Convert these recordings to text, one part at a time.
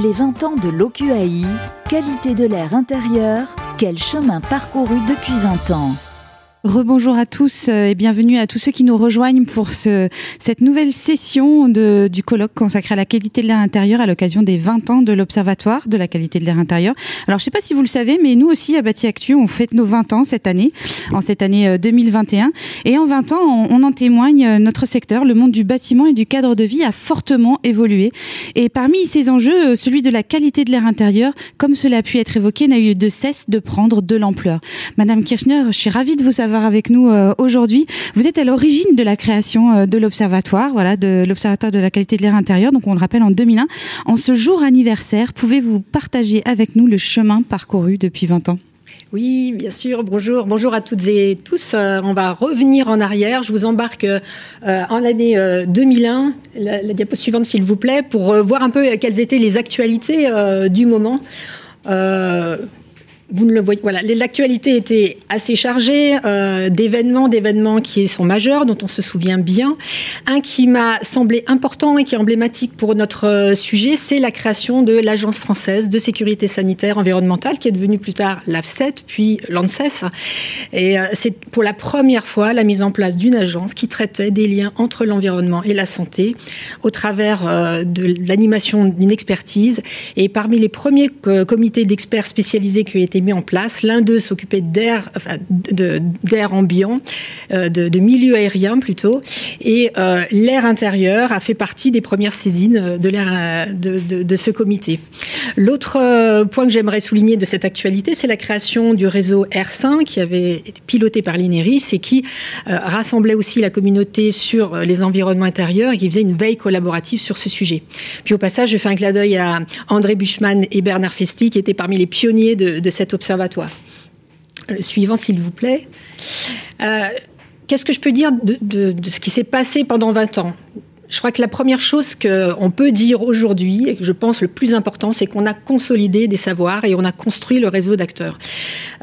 Les 20 ans de l'OQAI, qualité de l'air intérieur, quel chemin parcouru depuis 20 ans Rebonjour à tous euh, et bienvenue à tous ceux qui nous rejoignent pour ce, cette nouvelle session de, du colloque consacré à la qualité de l'air intérieur à l'occasion des 20 ans de l'Observatoire de la qualité de l'air intérieur. Alors je sais pas si vous le savez, mais nous aussi à Bâti Actu, on fête nos 20 ans cette année, en cette année 2021. Euh, et en 20 ans, on, on en témoigne, euh, notre secteur, le monde du bâtiment et du cadre de vie a fortement évolué. Et parmi ces enjeux, celui de la qualité de l'air intérieur, comme cela a pu être évoqué, n'a eu de cesse de prendre de l'ampleur. Madame Kirchner, je suis ravie de vous savoir avec nous euh, aujourd'hui. Vous êtes à l'origine de la création euh, de l'Observatoire, voilà, de l'Observatoire de la qualité de l'air intérieur. Donc on le rappelle en 2001. En ce jour anniversaire, pouvez-vous partager avec nous le chemin parcouru depuis 20 ans? Oui, bien sûr. Bonjour, bonjour à toutes et tous. Euh, on va revenir en arrière. Je vous embarque en l'année 2001. La, la, diapo suivante, s'il vous plaît, pour voir un peu quelles étaient les actualités du moment vous ne le voyez. Voilà, l'actualité était assez chargée euh, d'événements, d'événements qui sont majeurs, dont on se souvient bien. Un qui m'a semblé important et qui est emblématique pour notre euh, sujet, c'est la création de l'Agence française de sécurité sanitaire environnementale, qui est devenue plus tard l'AFSET, puis l'ANSES. Et euh, c'est pour la première fois la mise en place d'une agence qui traitait des liens entre l'environnement et la santé au travers de l'animation d'une expertise. Et parmi les premiers comités d'experts spécialisés qui ont été mis en place. L'un d'eux s'occupait d'air, enfin, d'air ambiant, euh, de, de, milieu aérien plutôt, et euh, l'air intérieur a fait partie des premières saisines de l'air euh, de, de, ce comité. L'autre euh, point que j'aimerais souligner de cette actualité, c'est la création du réseau R5 qui avait été piloté par l'INERIS et qui euh, rassemblait aussi la communauté sur les environnements intérieurs et qui faisait une veille collaborative sur ce sujet. Puis au passage, je fais un clin d'œil à André Buchmann et Bernard Festi qui étaient parmi les pionniers de, de cette observatoire. Le suivant, s'il vous plaît. Euh, Qu'est-ce que je peux dire de, ce qui s'est passé pendant 20 ans? Je crois que la première chose qu'on peut dire aujourd'hui, et que je pense le plus important, c'est qu'on a consolidé des savoirs et on a construit le réseau d'acteurs.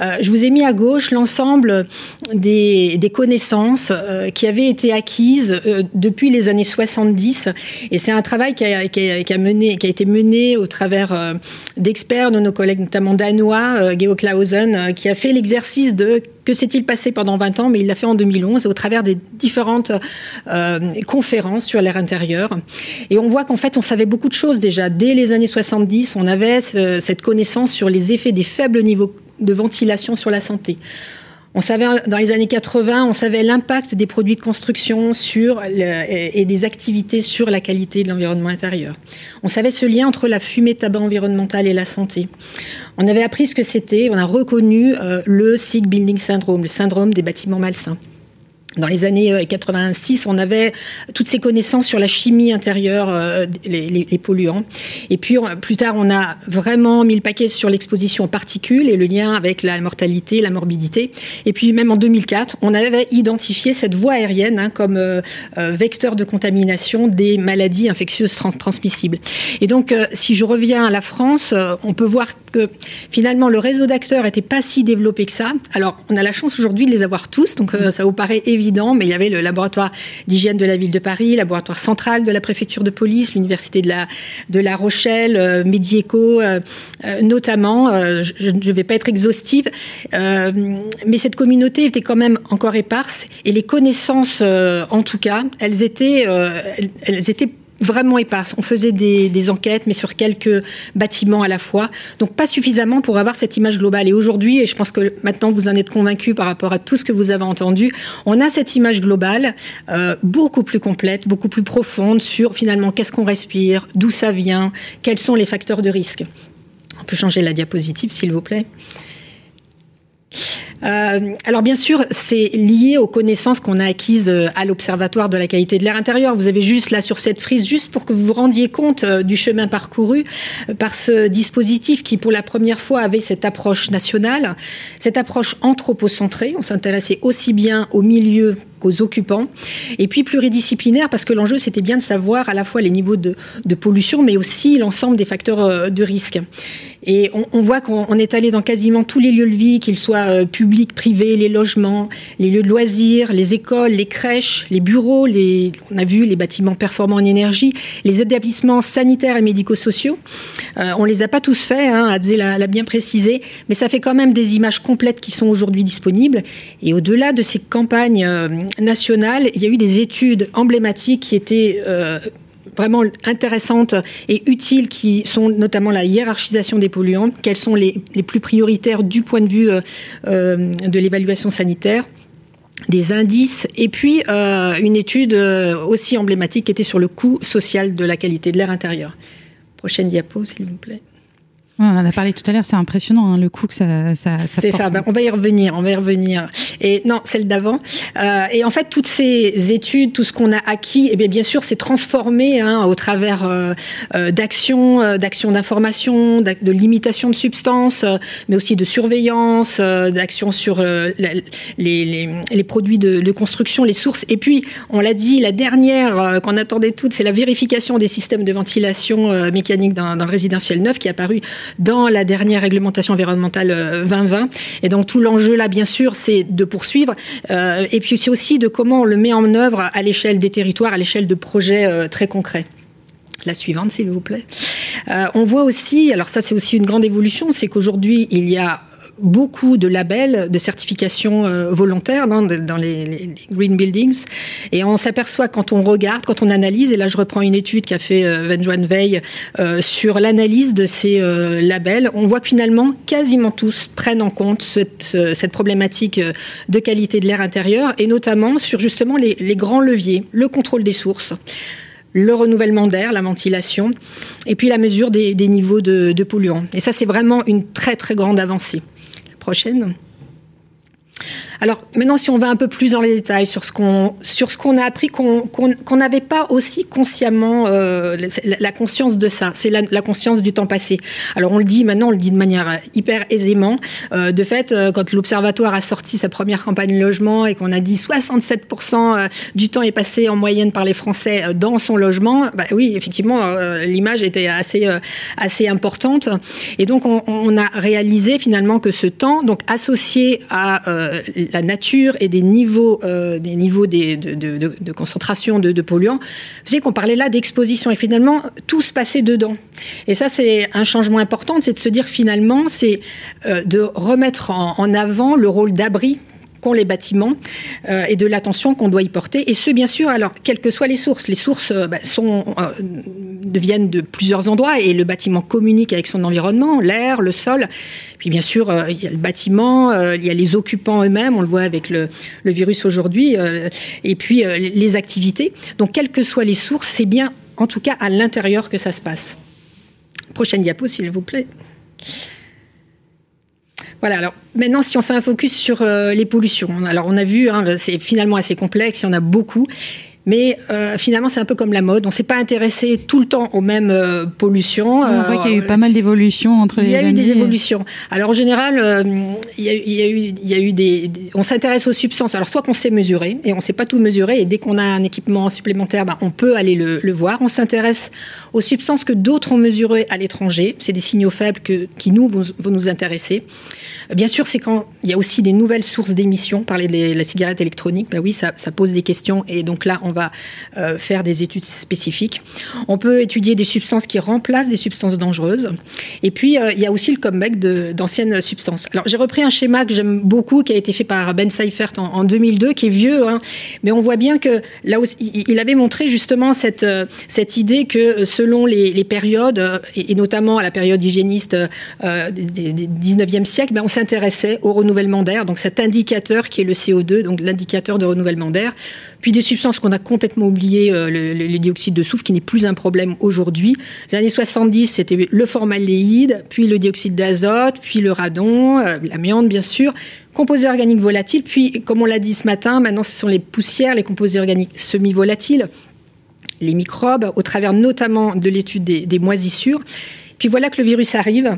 Euh, je vous ai mis à gauche l'ensemble des, connaissances euh, qui avaient été acquises euh, depuis les années 70, et c'est un travail qui a, été mené au travers d'experts, de nos collègues notamment danois, euh, Geo Clausen, qui a fait l'exercice de que s'est-il passé pendant 20 ans? Mais il l'a fait en 2011 au travers des différentes euh, conférences sur l'air intérieur. Et on voit qu'en fait, on savait beaucoup de choses déjà. Dès les années 70, on avait ce, cette connaissance sur les effets des faibles niveaux de ventilation sur la santé. On savait dans les années 80, on savait l'impact des produits de construction et des activités sur la qualité de l'environnement intérieur. On savait ce lien entre la fumée tabac environnementale et la santé. On avait appris ce que c'était, on a reconnu euh, le sick building syndrome, le syndrome des bâtiments malsains. Dans les années 86, on avait toutes ces connaissances sur la chimie intérieure, euh, les, polluants. Et puis plus tard, on a vraiment mis le paquet sur l'exposition aux particules et le lien avec la mortalité, la morbidité. Et puis même en 2004, on avait identifié cette voie aérienne hein, comme euh, euh, vecteur de contamination des maladies infectieuses trans transmissibles. Et donc, euh, si je reviens à la France, euh, on peut voir que finalement le réseau d'acteurs n'était pas si développé que ça. Alors, on a la chance aujourd'hui de les avoir tous, donc euh, ça vous paraît évident mais il y avait le laboratoire d'hygiène de la ville de Paris, laboratoire central de la préfecture de police, l'université de la, de la Rochelle, euh, Medieco, euh, euh, notamment. Euh, je ne vais pas être exhaustive, mais cette communauté était quand même encore éparse et les connaissances, en tout cas, elles étaient, elles étaient vraiment éparse. On faisait des, des, enquêtes, mais sur quelques bâtiments à la fois. Donc pas suffisamment pour avoir cette image globale. Et aujourd'hui, et je pense que maintenant vous en êtes convaincus par rapport à tout ce que vous avez entendu, on a cette image globale euh, beaucoup plus complète, beaucoup plus profonde sur finalement qu'est-ce qu'on respire, d'où ça vient, quels sont les facteurs de risque. On peut changer la diapositive, s'il vous plaît. Euh, alors bien sûr, c'est lié aux connaissances qu'on a acquises euh, à l'Observatoire de la qualité de l'air intérieur. Vous avez juste là sur cette frise, juste pour que vous vous rendiez compte euh, du chemin parcouru par ce dispositif qui, pour la première fois, avait cette approche nationale, cette approche anthropocentrée. On s'intéressait aussi bien au milieu qu'aux occupants, et puis pluridisciplinaire, parce que l'enjeu, c'était bien de savoir à la fois les niveaux de, de pollution, mais aussi l'ensemble des facteurs de risque. Et on, on voit qu'on est allé dans quasiment tous les lieux de vie, qu'ils soient publics, publics, privés, les logements, les lieux de loisirs, les écoles, les crèches, les bureaux, les, on a vu les bâtiments performants en énergie, les établissements sanitaires et médico-sociaux. Euh, on les a pas tous faits, hein, l'a bien précisé, mais ça fait quand même des images complètes qui sont aujourd'hui disponibles. Et au-delà de ces campagnes euh, nationales, il y a eu des études emblématiques qui étaient euh, vraiment intéressantes et utiles qui sont notamment la hiérarchisation des polluants, quels sont les, plus prioritaires du point de vue euh, euh, de l'évaluation sanitaire? Des indices et puis euh, une étude aussi emblématique qui était sur le coût social de la qualité de l'air intérieur. Prochaine diapo, s'il vous plaît. On en a parlé tout à l'heure, c'est impressionnant hein, le coût que ça, ça, ça C'est ça, ben, on va y revenir, on va y revenir. Et non, celle d'avant. Euh, et en fait, toutes ces études, tout ce qu'on a acquis, et eh bien, bien sûr, c'est transformé hein, au travers euh, euh, d'actions, euh, d'actions d'information, de limitation de substances, euh, mais aussi de surveillance, euh, d'actions sur la, les, les, les, produits de, de, construction, les sources. Et puis, on l'a dit, la dernière qu'on attendait toutes, c'est la vérification des systèmes de ventilation mécanique dans, dans le résidentiel neuf qui est apparu dans la dernière réglementation environnementale 2020. Euh, et donc tout l'enjeu là, bien sûr, c'est de poursuivre. Euh, et puis c'est aussi de comment on le met en œuvre à l'échelle des territoires, à l'échelle de projets euh, très concrets. La suivante, s'il vous plaît. On voit aussi, alors ça c'est aussi une grande évolution, c'est qu'aujourd'hui il y a beaucoup de labels de certification euh, volontaire dans, les, green buildings et on s'aperçoit quand on regarde, quand on analyse, et là je reprends une étude qu'a fait euh, Veil euh, sur l'analyse de ces euh, labels, on voit que finalement quasiment tous prennent en compte cette, euh, problématique de qualité de l'air intérieur et notamment sur justement les, grands leviers, le contrôle des sources le renouvellement d'air, la ventilation, et puis la mesure des, niveaux de polluants. Et ça, c'est vraiment une très très grande avancée prochaine. Alors maintenant, si on va un peu plus dans les détails sur ce qu'on sur ce qu'on a appris, qu'on qu'on n'avait pas aussi consciemment euh, la, conscience de ça, c'est la, la, conscience du temps passé. Alors on le dit maintenant, on le dit de manière hyper aisément. Euh, de fait, euh, quand l'Observatoire a sorti sa première campagne logement et qu'on a dit 67% euh, du temps est passé en moyenne par les Français euh, dans son logement, bah oui, effectivement, euh, l'image était assez assez importante. Et donc on, on, a réalisé finalement que ce temps, donc associé à la nature et des niveaux, euh, des niveaux des, de, de, de, concentration de, polluants, faisait qu'on parlait là d'exposition et finalement tout se passait dedans. Et ça, c'est un changement important, c'est de se dire finalement, c'est euh, de remettre en avant le rôle d'abri qu'ont les bâtiments euh, et de l'attention qu'on doit y porter. Et ce, bien sûr, alors, quelles que soient les sources. Les sources euh, bah, euh, deviennent de plusieurs endroits et le bâtiment communique avec son environnement, l'air, le sol. Puis, bien sûr, il y a le bâtiment, il y a les occupants eux-mêmes, on le voit avec le, virus aujourd'hui, et puis les activités. Donc, quelles que soient les sources, c'est bien, en tout cas, à l'intérieur que ça se passe. Prochaine diapo, s'il vous plaît. Voilà, alors maintenant, si on fait un focus sur euh, les pollutions, alors on a vu, hein, c'est finalement assez complexe, il y en a beaucoup. Mais euh, finalement, c'est un peu comme la mode. On ne s'est pas intéressé tout le temps aux mêmes euh, pollutions. On voit qu'il y a eu pas mal d'évolutions entre les Il y a eu des évolutions. Alors en général, euh, il, y a, il, y a, eu, il y a eu des. des on s'intéresse aux substances. Alors soit qu'on sait mesurer et on ne sait pas tout mesurer et dès qu'on a un équipement supplémentaire, ben, on peut aller le, le voir. On s'intéresse aux substances que d'autres ont mesurées à l'étranger. C'est des signaux faibles que, qui nous vont, vont nous intéresser. Bien sûr, c'est quand il y a aussi des nouvelles sources d'émissions. Parler de la cigarette électronique, ben oui, ça, ça pose des questions et donc là, on va euh, faire des études spécifiques. On peut étudier des substances qui remplacent des substances dangereuses. Et puis, euh, il y a aussi le comeback d'anciennes substances. Alors, j'ai repris un schéma que j'aime beaucoup, qui a été fait par Ben Seifert en, en 2002, qui est vieux, hein, mais on voit bien que là il avait montré justement cette, euh, idée que selon les, périodes, et, notamment à la période hygiéniste des 19e siècle, ben, on s'intéressait au renouvellement d'air, donc cet indicateur qui est le CO2, donc l'indicateur de renouvellement d'air, puis des substances qu'on a complètement oubliées, euh, le, dioxyde de soufre qui n'est plus un problème aujourd'hui. Les années 70, c'était le formaldéhyde, puis le dioxyde d'azote, puis le radon, euh, l'amiante bien sûr, composés organiques volatiles, puis comme on l'a dit ce matin, maintenant ce sont les poussières, les composés organiques semi-volatiles, les microbes, au travers notamment de l'étude des moisissures. Puis voilà que le virus arrive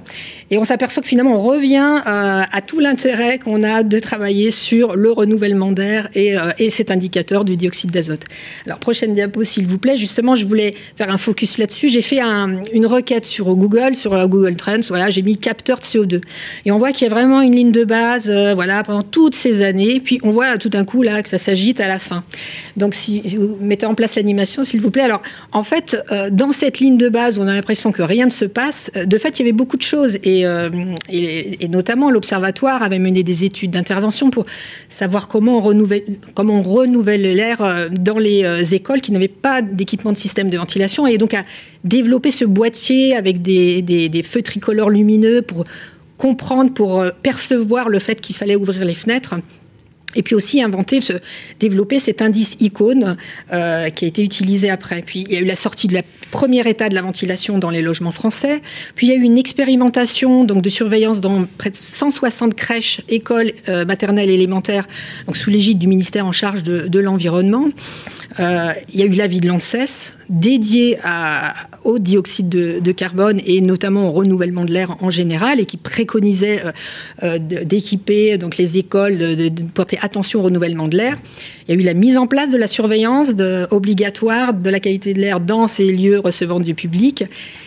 et on s'aperçoit que finalement on revient euh, à tout l'intérêt qu'on a de travailler sur le renouvellement d'air et, euh, et, cet indicateur du dioxyde d'azote. Alors prochaine diapo s'il vous plaît. Justement, je voulais faire un focus là-dessus. J'ai fait un, une requête sur Google, sur euh, Google Trends. Voilà, j'ai mis capteur de CO2 et on voit qu'il y a vraiment une ligne de base. voilà, pendant toutes ces années. Puis on voit tout d'un coup là que ça s'agite à la fin. Donc si vous mettez en place l'animation, s'il vous plaît. Alors en fait, dans cette ligne de base, on a l'impression que rien ne se passe. De fait, il y avait beaucoup de choses et euh, et, notamment l'Observatoire avait mené des études d'intervention pour savoir comment on renouvelle, comment on renouvelle l'air euh, dans les euh, écoles qui n'avaient pas d'équipement de système de ventilation et donc à développer ce boîtier avec des feux tricolores lumineux pour comprendre, pour percevoir le fait qu'il fallait ouvrir les fenêtres et puis aussi inventer, développer cet indice icône euh, qui a été utilisé après. Puis il y a eu la sortie de la première état de la ventilation dans les logements français. Puis il y a eu une expérimentation donc de surveillance dans près de 160 crèches, écoles euh, maternelles élémentaires, donc sous l'égide du ministère en charge de, de l'environnement. Euh, il y a eu l'avis de l'ANSES dédié à, au dioxyde de, carbone et notamment au renouvellement de l'air en général et qui préconisait euh, euh, d'équiper donc les écoles, de, porter attention au renouvellement de l'air. Il y a eu la mise en place de la surveillance obligatoire de la qualité de l'air dans ces lieux recevant du public.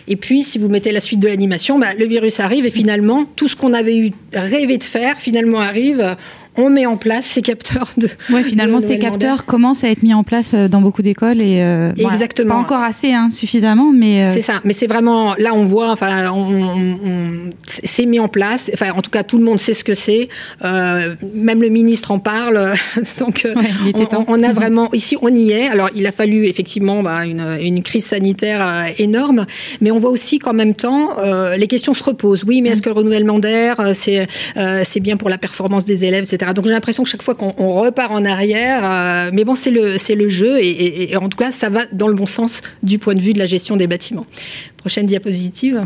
Et puis, si vous mettez la suite de l'animation, bah, le virus arrive et finalement, tout ce qu'on avait eu rêvé de faire, finalement arrive on met en place ces capteurs de. Ouais, finalement, ces capteurs commencent à être mis en place euh, dans beaucoup d'écoles et euh, exactement pas encore assez, hein, suffisamment, mais euh, c'est ça. Mais c'est vraiment là, on voit, enfin, on, on, c'est mis en place. Enfin, en tout cas, tout le monde sait ce que c'est. Euh, même le ministre en parle. Donc, ouais, on, on, a vraiment ici, on y est. Alors, il a fallu effectivement bah, une, une, crise sanitaire énorme, mais on voit aussi qu'en même temps, les questions se reposent. Oui, mais est-ce mm. que le renouvellement d'air, c'est c'est bien pour la performance des élèves, etc. Donc j'ai l'impression que chaque fois qu'on repart en arrière, euh, mais bon, c'est le, le jeu et, et, en tout cas, ça va dans le bon sens du point de vue de la gestion des bâtiments. Prochaine diapositive.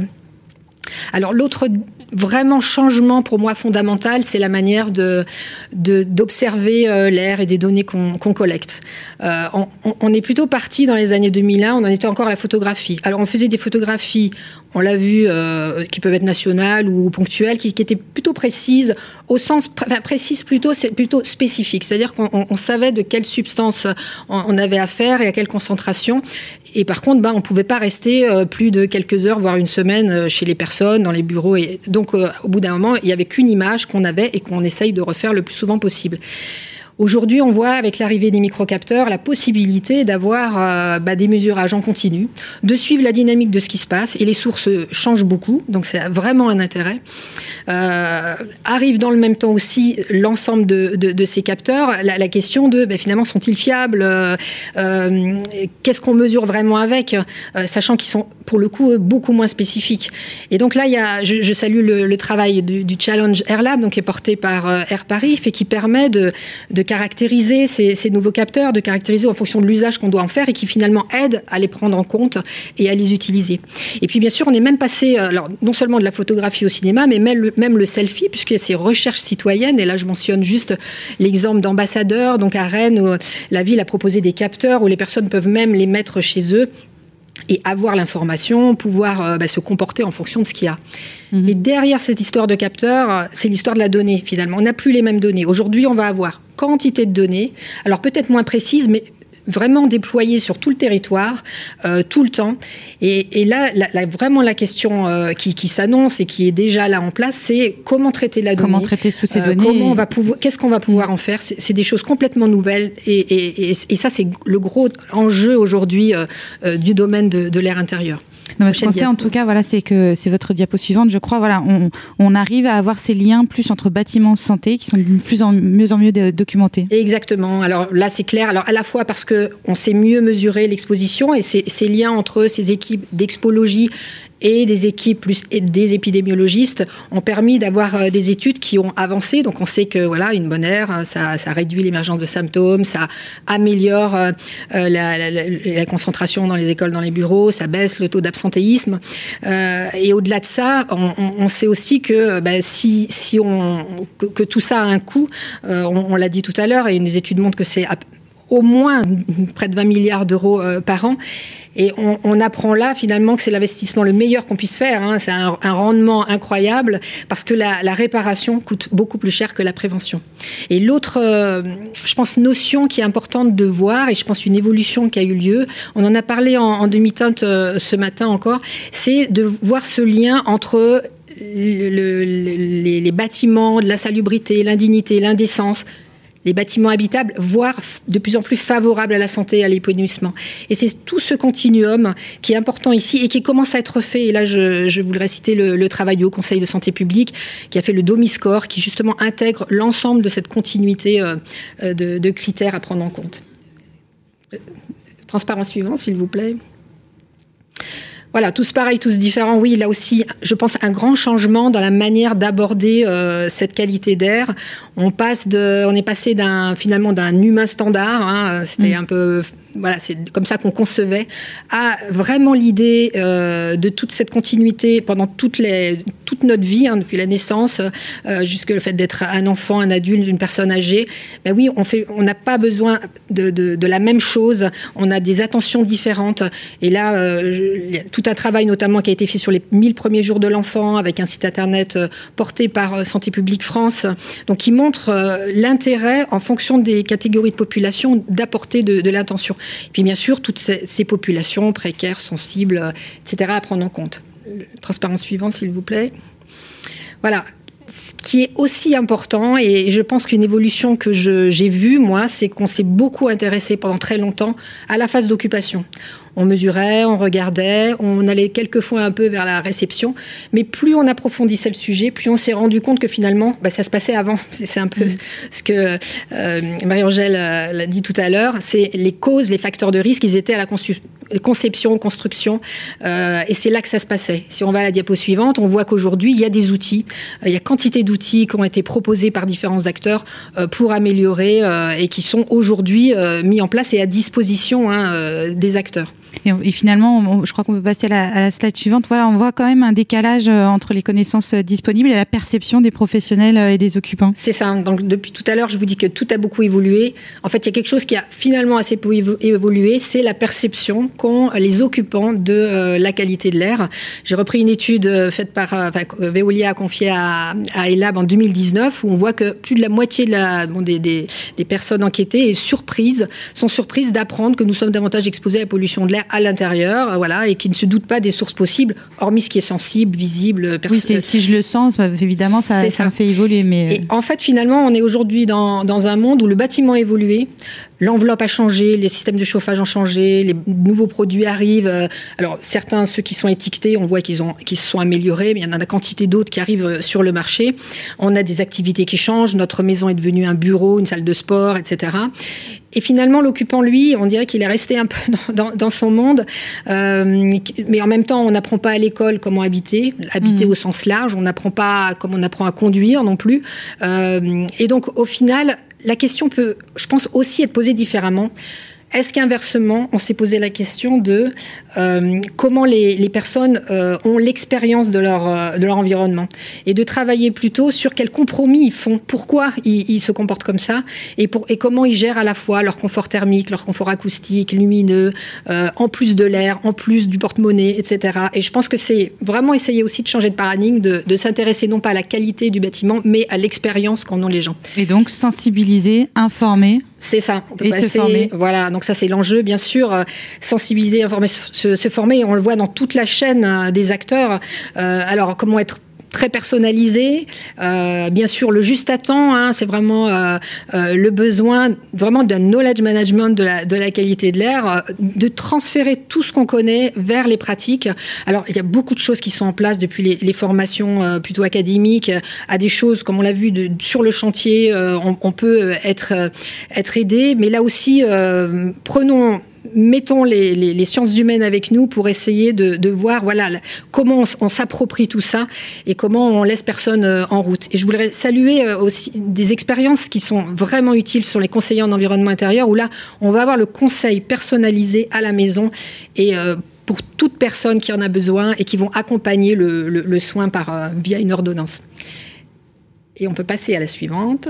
Alors l'autre vraiment changement pour moi fondamental, c'est la manière de, d'observer euh, l'air et des données qu'on, collecte. Euh, on, on, est plutôt parti dans les années 2001, on en était encore à la photographie. Alors on faisait des photographies on l'a vu, euh, qui peuvent être nationales ou ponctuelles, qui, étaient plutôt précises, au sens enfin, plutôt, c'est plutôt spécifique. C'est-à-dire qu'on savait de quelle substance on, avait affaire et à quelle concentration. Et par contre, bah, on ne pouvait pas rester euh, plus de quelques heures, voire une semaine euh, chez les personnes, dans les bureaux. Et donc, au bout d'un moment, il n'y avait qu'une image qu'on avait et qu'on essaye de refaire le plus souvent possible. Aujourd'hui, on voit avec l'arrivée des microcapteurs la possibilité d'avoir euh, bah, des mesurages en continu, de suivre la dynamique de ce qui se passe et les sources changent beaucoup, donc c'est vraiment un intérêt. Euh, arrive dans le même temps aussi l'ensemble de, ces capteurs, la, question de bah, finalement sont-ils fiables, euh, euh qu'est-ce qu'on mesure vraiment avec, sachant qu'ils sont pour le coup beaucoup moins spécifiques. Et donc là, il y a, je, salue le, travail du, du, Challenge Air Lab, donc qui est porté par Air Paris, et qui permet de, de caractériser ces, nouveaux capteurs, de caractériser en fonction de l'usage qu'on doit en faire et qui finalement aide à les prendre en compte et à les utiliser. Et puis bien sûr, on est même passé, euh, alors non seulement de la photographie au cinéma, mais même le, même le selfie, puisqu'il y a ces recherches citoyennes. Et là, je mentionne juste l'exemple d'ambassadeurs, donc à Rennes, où la ville a proposé des capteurs où les personnes peuvent même les mettre chez eux et avoir l'information, pouvoir euh, bah, se comporter en fonction de ce qu'il y a. Mmh. Mais derrière cette histoire de capteur, c'est l'histoire de la donnée finalement. On n'a plus les mêmes données. Aujourd'hui, on va avoir quantité de données, alors peut-être moins précises, mais vraiment déployé sur tout le territoire, euh, tout le temps. Et, et là, la, la, vraiment la question euh, qui, qui s'annonce et qui est déjà là en place, c'est comment traiter la comment donnée. Comment traiter ces euh, données Comment on va pouvoir Qu'est-ce qu'on va pouvoir en faire C'est des choses complètement nouvelles. Et, et, et ça, c'est le gros enjeu aujourd'hui euh, euh, du domaine de, de l'air intérieur. Non, mais ce qu'on sait en tout cas, voilà, c'est que c'est votre diapo suivante, je crois. Voilà, on, on, arrive à avoir ces liens plus entre bâtiments santé qui sont de plus en mieux en mieux documentés. Exactement. Alors là, c'est clair. Alors à la fois parce que on sait mieux mesurer l'exposition et ces, ces liens entre ces équipes d'expologie et des équipes plus des épidémiologistes ont permis d'avoir euh, des études qui ont avancé. Donc on sait que voilà une bonne air, hein, ça, réduit l'émergence de symptômes, ça améliore euh, la, la, concentration dans les écoles, dans les bureaux, ça baisse le taux d'absentéisme. Euh, et au-delà de ça, on, sait aussi que bah, si, on que, tout ça a un coût, euh, on, on l'a dit tout à l'heure, et une des études montrent que c'est au moins près de 20 milliards d'euros euh, par an. Et on, apprend là finalement que c'est l'investissement le meilleur qu'on puisse faire. Hein. C'est un, rendement incroyable parce que la, réparation coûte beaucoup plus cher que la prévention. Et l'autre, euh, je pense, notion qui est importante de voir, et je pense une évolution qui a eu lieu, on en a parlé en, demi-teinte euh, ce matin encore, c'est de voir ce lien entre les, les, bâtiments, la salubrité, l'indignité, l'indécence, les bâtiments habitables, voire de plus en plus favorables à la santé et à l'épanouissement. Et c'est tout ce continuum qui est important ici et qui commence à être fait. Et là, je, voudrais citer le, travail du Haut Conseil de santé publique qui a fait le DOMI-Score, qui justement intègre l'ensemble de cette continuité euh, euh, de, critères à prendre en compte. Transparence suivant, s'il vous plaît. Voilà, tous pareils, tous différents. Oui, là aussi, je pense un grand changement dans la manière d'aborder euh, cette qualité d'air. On passe de, on est passé d'un finalement d'un humain standard. Hein, C'était mm. un peu voilà, c'est comme ça qu'on concevait, a vraiment l'idée euh, de toute cette continuité pendant toute, les, toute notre vie, hein, depuis la naissance euh, jusqu'à le fait d'être un enfant, un adulte, une personne âgée. Ben oui, on fait, on n'a pas besoin de, de, la même chose. On a des attentions différentes. Et là, euh, tout un travail notamment qui a été fait sur les 1000 premiers jours de l'enfant avec un site internet porté par Santé publique France, donc qui montre l'intérêt en fonction des catégories de population d'apporter de, de l'intention. Puis bien sûr, toutes ces, populations précaires, sensibles, etc., à prendre en compte. Transparence suivante, s'il vous plaît. Voilà. Ce qui est aussi important, et je pense qu'une évolution que j'ai vue, moi, c'est qu'on s'est beaucoup intéressé pendant très longtemps à la phase d'occupation on mesurait, on regardait, on allait quelquefois un peu vers la réception, mais plus on approfondissait le sujet, plus on s'est rendu compte que finalement, bah, ça se passait avant. C'est un peu mm. ce que euh, Marie-Angèle euh, l'a dit tout à l'heure, c'est les causes, les facteurs de risque, ils étaient à la conception, construction, euh, et c'est là que ça se passait. Si on va à la diapo suivante, on voit qu'aujourd'hui, il y a des outils, il y a quantité d'outils qui ont été proposés par différents acteurs pour améliorer et qui sont aujourd'hui mis en place et à disposition hein, des acteurs. Et, finalement, je crois qu'on peut passer à la, slide suivante. Voilà, on voit quand même un décalage euh, entre les connaissances euh, disponibles et la perception des professionnels euh, et des occupants. C'est ça. Donc depuis tout à l'heure, je vous dis que tout a beaucoup évolué. En fait, il y a quelque chose qui a finalement assez peu évolué, c'est la perception qu'ont les occupants de la qualité de l'air. J'ai repris une étude faite par Veolia confiée à, ELAB en 2019 où on voit que plus de la moitié des, personnes enquêtées est surprise, sont surprises d'apprendre que nous sommes davantage exposés à la pollution de l'air à l'intérieur, voilà, et qui ne se doutent pas des sources possibles, hormis ce qui est sensible, visible. Oui, si je le sens, bah, évidemment, ça, ça, me fait évoluer. Mais... Et en fait, finalement, on est aujourd'hui dans, dans un monde où le bâtiment a évolué, L'enveloppe a changé, les systèmes de chauffage ont changé, les nouveaux produits arrivent. Euh, alors certains, ceux qui sont étiquetés, on voit qu'ils ont qu'ils se sont améliorés, mais il y en a une quantité d'autres qui arrivent euh, sur le marché. On a des activités qui changent. Notre maison est devenue un bureau, une salle de sport, etc. Et finalement, l'occupant, lui, on dirait qu'il est resté un peu dans, dans, son monde, euh, mais en même temps, on n'apprend pas à l'école comment habiter, habiter mmh. au sens large. On n'apprend pas comme on apprend à conduire non plus. Euh, et donc, au final, la question peut, je pense, aussi être posée différemment. Est-ce qu'inversement, on s'est posé la question de euh, comment les, personnes euh, ont l'expérience de leur, euh, de leur environnement et de travailler plutôt sur quels compromis ils font, pourquoi ils, se comportent comme ça et, pour, et comment ils gèrent à la fois leur confort thermique, leur confort acoustique, lumineux, en plus de l'air, en plus du porte-monnaie, etc. Et je pense que c'est vraiment essayer aussi de changer de paradigme, de, de s'intéresser non pas à la qualité du bâtiment, mais à l'expérience qu'en ont les gens. Et donc sensibiliser, informer c'est ça. On peut et se former. Voilà, donc ça c'est l'enjeu, bien sûr, euh, sensibiliser, se, former. On le voit dans toute la chaîne euh, des acteurs. Euh, alors comment être très personnalisé. Euh, bien sûr, le juste à temps, hein, c'est vraiment euh, euh, le besoin vraiment d'un knowledge management de la, qualité de l'air, de transférer tout ce qu'on connaît vers les pratiques. Alors, il y a beaucoup de choses qui sont en place depuis les, formations plutôt académiques à des choses, comme on l'a vu, sur le chantier, on, on, peut être, être aidé, mais là aussi, prenons mettons les, sciences humaines avec nous pour essayer de, voir voilà comment on, s'approprie tout ça et comment on laisse personne euh, en route. Et je voudrais saluer euh, aussi des expériences qui sont vraiment utiles sur les conseillers en environnement intérieur où là on va avoir le conseil personnalisé à la maison et euh, pour toute personne qui en a besoin et qui vont accompagner le, soin par, via une ordonnance. Et on peut passer à la suivante.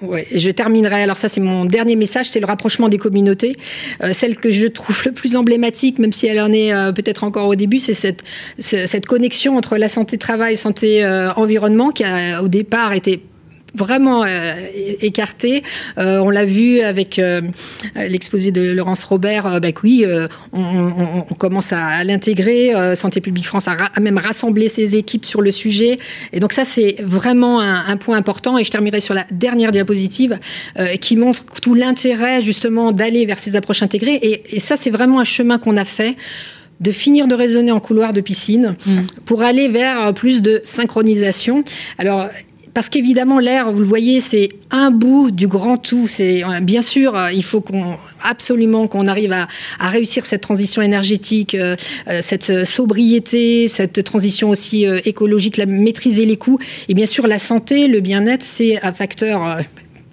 Ouais, je terminerai. Alors ça, c'est mon dernier message, c'est le rapprochement des communautés. Euh, celle que je trouve le plus emblématique, même si elle en est euh, peut-être encore au début, c'est cette, cette connexion entre la santé travail, santé euh, environnement, qui a au départ été vraiment euh, écarté. Euh, on l'a vu avec euh, l'exposé de Laurence Robert. bah oui, on, on, commence à, l'intégrer. Santé publique France a, même rassemblé ses équipes sur le sujet. Et donc ça, c'est vraiment un, un, point important. Et je terminerai sur la dernière diapositive qui montre tout l'intérêt justement d'aller vers ces approches intégrées. Et, et ça, c'est vraiment un chemin qu'on a fait de finir de raisonner en couloir de piscine mmh. pour aller vers plus de synchronisation. Alors parce qu'évidemment, l'air, vous le voyez, c'est un bout du grand tout. C'est euh, bien sûr, euh, il faut absolument qu'on arrive à, réussir cette transition énergétique, euh, cette sobriété, cette transition aussi écologique, la, maîtriser les coûts. Et bien sûr, la santé, le bien-être, c'est un facteur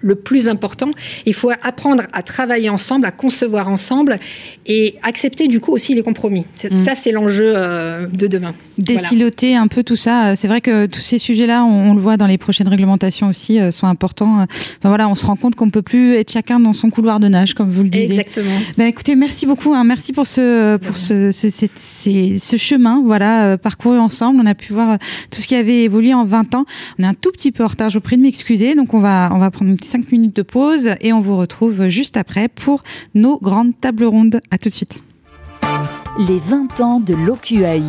le plus important. Il faut apprendre à travailler ensemble, à concevoir ensemble et accepter du coup aussi les compromis. Mm. Ça, c'est l'enjeu euh, de demain. Désiloter un peu tout ça. C'est vrai que tous ces sujets-là, on, le voit dans les prochaines réglementations aussi, euh, sont importants. Enfin, voilà, on se rend compte qu'on peut plus être chacun dans son couloir de nage, comme vous le disiez. Exactement. Ben, écoutez, merci beaucoup. Hein. Merci pour ce pour ce, ce, ce, chemin, voilà, euh, parcouru ensemble. On a pu voir tout ce qui avait évolué en 20 ans. On est un tout petit peu en retard. Je vous prie de m'excuser. Donc on va on va prendre une petite 5 minutes de pause et on vous retrouve juste après pour nos grandes tables rondes. À tout de suite. Les 20 ans de l'OQAI.